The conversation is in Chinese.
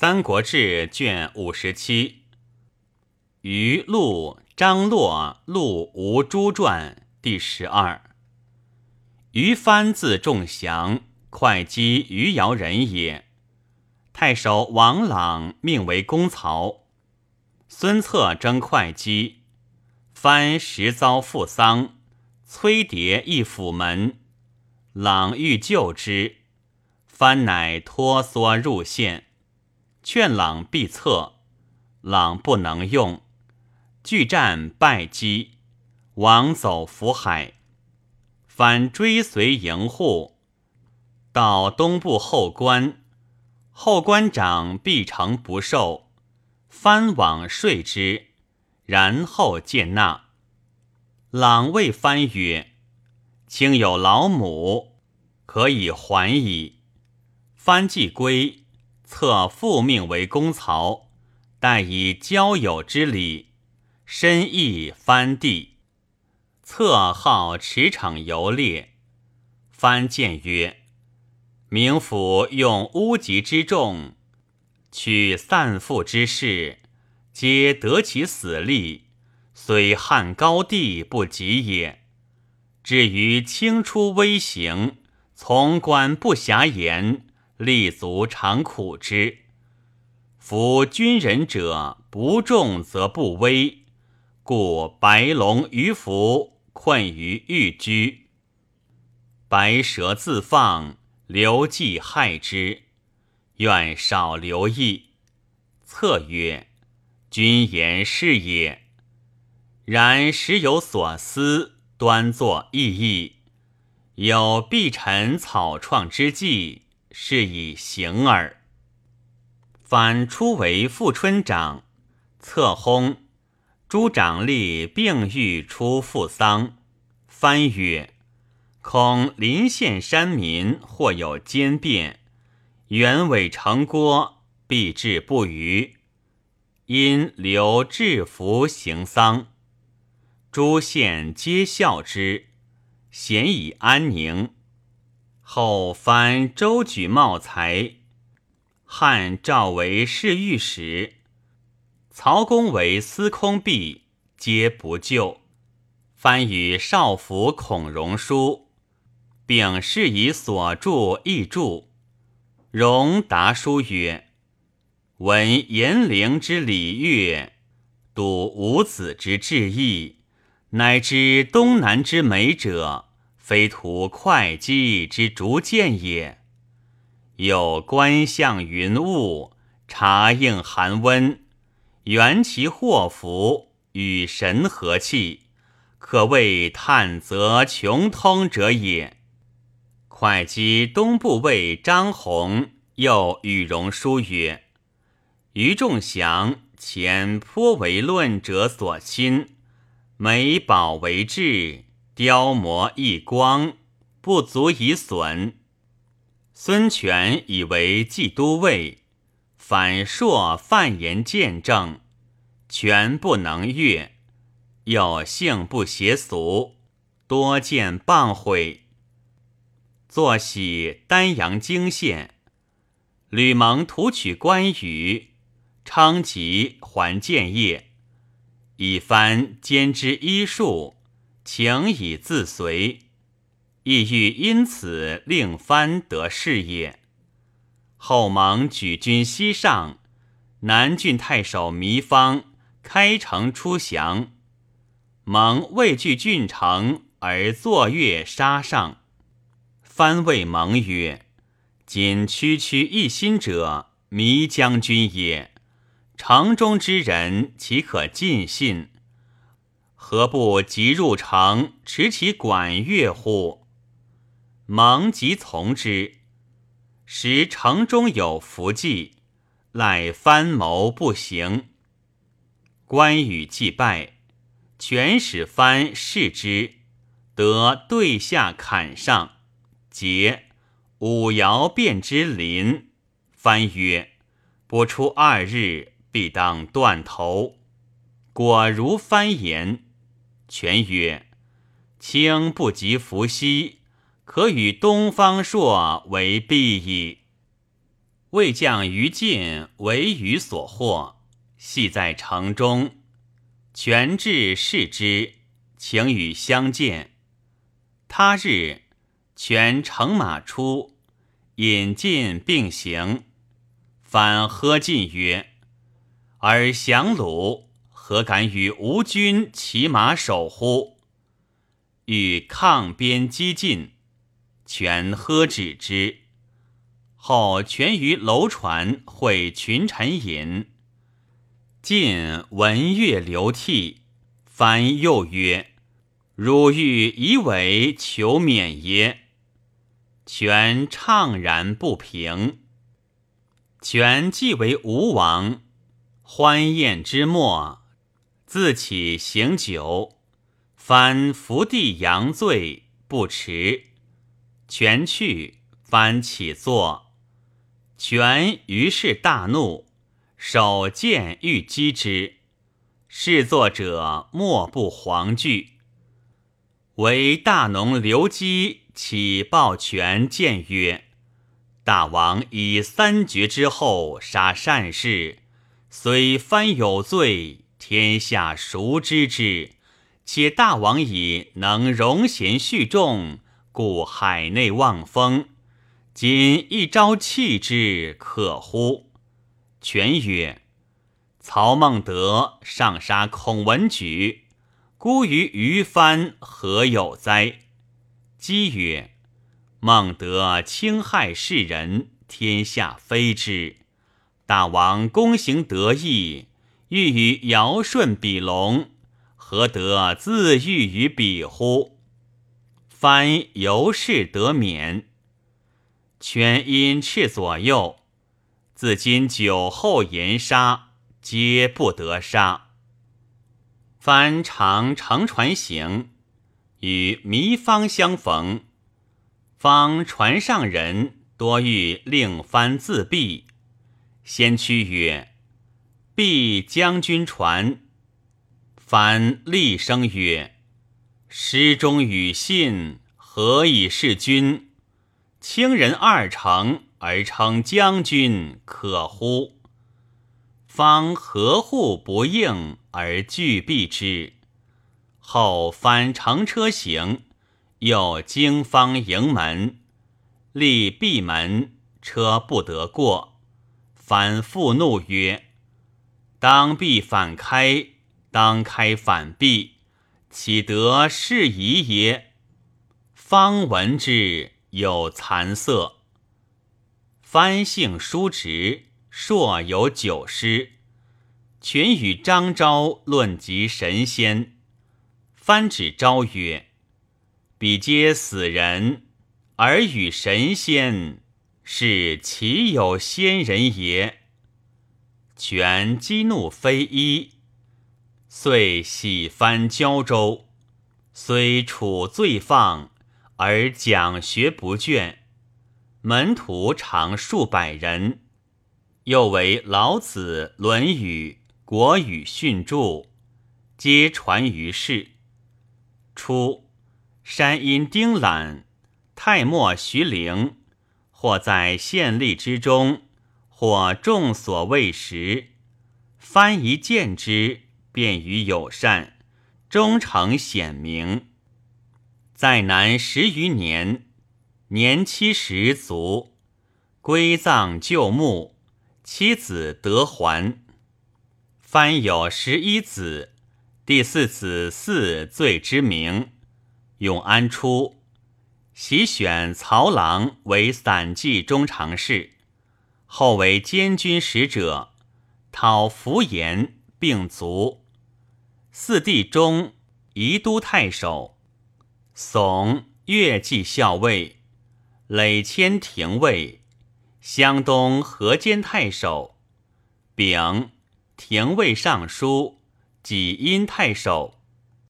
三国志》卷五十七，于陆张洛陆吴诸传第十二。于藩字仲祥，会稽余姚人也。太守王朗命为公曹。孙策征会稽，藩时遭父丧，崔牒亦府门。朗欲救之，藩乃脱缩入县。劝朗必策，朗不能用，拒战败击，王走福海，反追随营护，到东部后关，后关长必城不受，藩往睡之，然后见纳。朗谓藩曰：“卿有老母，可以还矣。”藩既归。策复命为公曹，待以交友之礼，深意藩地。策好驰骋游猎，藩谏曰：“明府用乌籍之众，取散父之事，皆得其死力，虽汉高帝不及也。至于清初微行，从官不暇言。”立足常苦之，夫君人者不重则不威，故白龙于福困于玉居，白蛇自放，刘季害之，愿少留意。策曰：“君言是也，然时有所思，端坐意义，有避臣草创之计。”是以行耳。反初为富春长，策薨。诸长吏并欲出复丧。翻曰：“恐临县山民或有奸变，原委成郭，必至不虞。因留制服行丧。诸县皆笑之，咸以安宁。”后翻周举茂才，汉赵为侍御史，曹公为司空弼，皆不救。翻与少府孔融书，并是以所著译著。融答书曰：“闻严陵之礼乐，睹五子之志意，乃知东南之美者。”非图会稽之逐渐也。有观象云雾，察应寒温，缘其祸福，与神和气，可谓探则穷通者也。会稽东部尉张宏又与荣书曰：“余仲祥前颇为论者所亲，美保为质。”雕磨一光，不足以损。孙权以为冀都尉，反朔范言见证，权不能悦，又性不邪俗，多见谤毁。坐喜丹阳泾县，吕蒙图取关羽，昌吉还建业，以番兼之医术。情以自随，意欲因此令藩得事业。后蒙举军西上，南郡太守糜芳开城出降，蒙畏惧郡城而坐月杀上。藩谓蒙曰：“今区区一心者，糜将军也。城中之人，岂可尽信？”何不即入城，持其管乐乎？蒙即从之。时城中有伏计，赖藩谋不行。关羽既败，全使藩视之，得对下砍上，结五爻变之临。藩曰：“不出二日，必当断头。”果如藩言。权曰：“卿不及伏羲，可与东方朔为璧矣。”魏将于禁为余所获，系在城中。权至视之，请与相见。他日，权乘马出，引进并行。反喝进曰：“尔降虏，何敢与吴军骑马守乎？”欲抗边击进，权喝止之。后权于楼船会群臣饮，晋闻乐流涕，翻又曰：“汝欲以为求免耶？”权怅然不平。权既为吴王，欢宴之末，自起行酒。翻伏地扬醉，不迟。权去，翻起坐。权于是大怒，手剑欲击之。侍坐者莫不惶惧。唯大农刘基起报权谏曰：“大王以三绝之后杀善士，虽藩有罪，天下孰知之？”且大王以能容贤恤众，故海内望风。今一朝弃之，可乎？权曰：“曹孟德上杀孔文举，孤于于藩，何有哉？”姬曰：“孟德轻害世人，天下非之。大王公行得意，欲与尧舜比龙。”何得自喻于彼乎？藩由是得免。权因斥左右，自今酒后言杀，皆不得杀。翻常乘船行，与糜芳相逢，方船上人多欲令翻自毙。先驱曰：“必将军传。”凡厉声曰：“诗中与信，何以事君？轻人二成而称将军，可乎？”方何户不应而拒避之。后翻乘车行，又经方营门，立闭门，车不得过。反复怒曰：“当必反开。”当开反闭，岂得是宜也？方闻之，有惭色。翻性叔直，硕有九师。群与张昭论及神仙。翻指昭曰：“彼皆死人，而与神仙，是岂有仙人也？”权激怒非一。遂喜翻胶州，虽处罪放，而讲学不倦，门徒常数百人。又为老子、论语、国语训著，皆传于世。初，山阴丁览、太末徐陵，或在县吏之中，或众所未识，翻一见之。便于友善，终成显明。在南十余年，年七十卒，归葬旧墓，妻子得还。藩有十一子，第四子嗣最之名，永安初，喜选曹郎为散骑中常侍，后为监军使者，讨符言并卒。四弟中宜都太守，耸越骑校尉，累迁廷尉，湘东河间太守，丙廷尉尚书，济阴太守，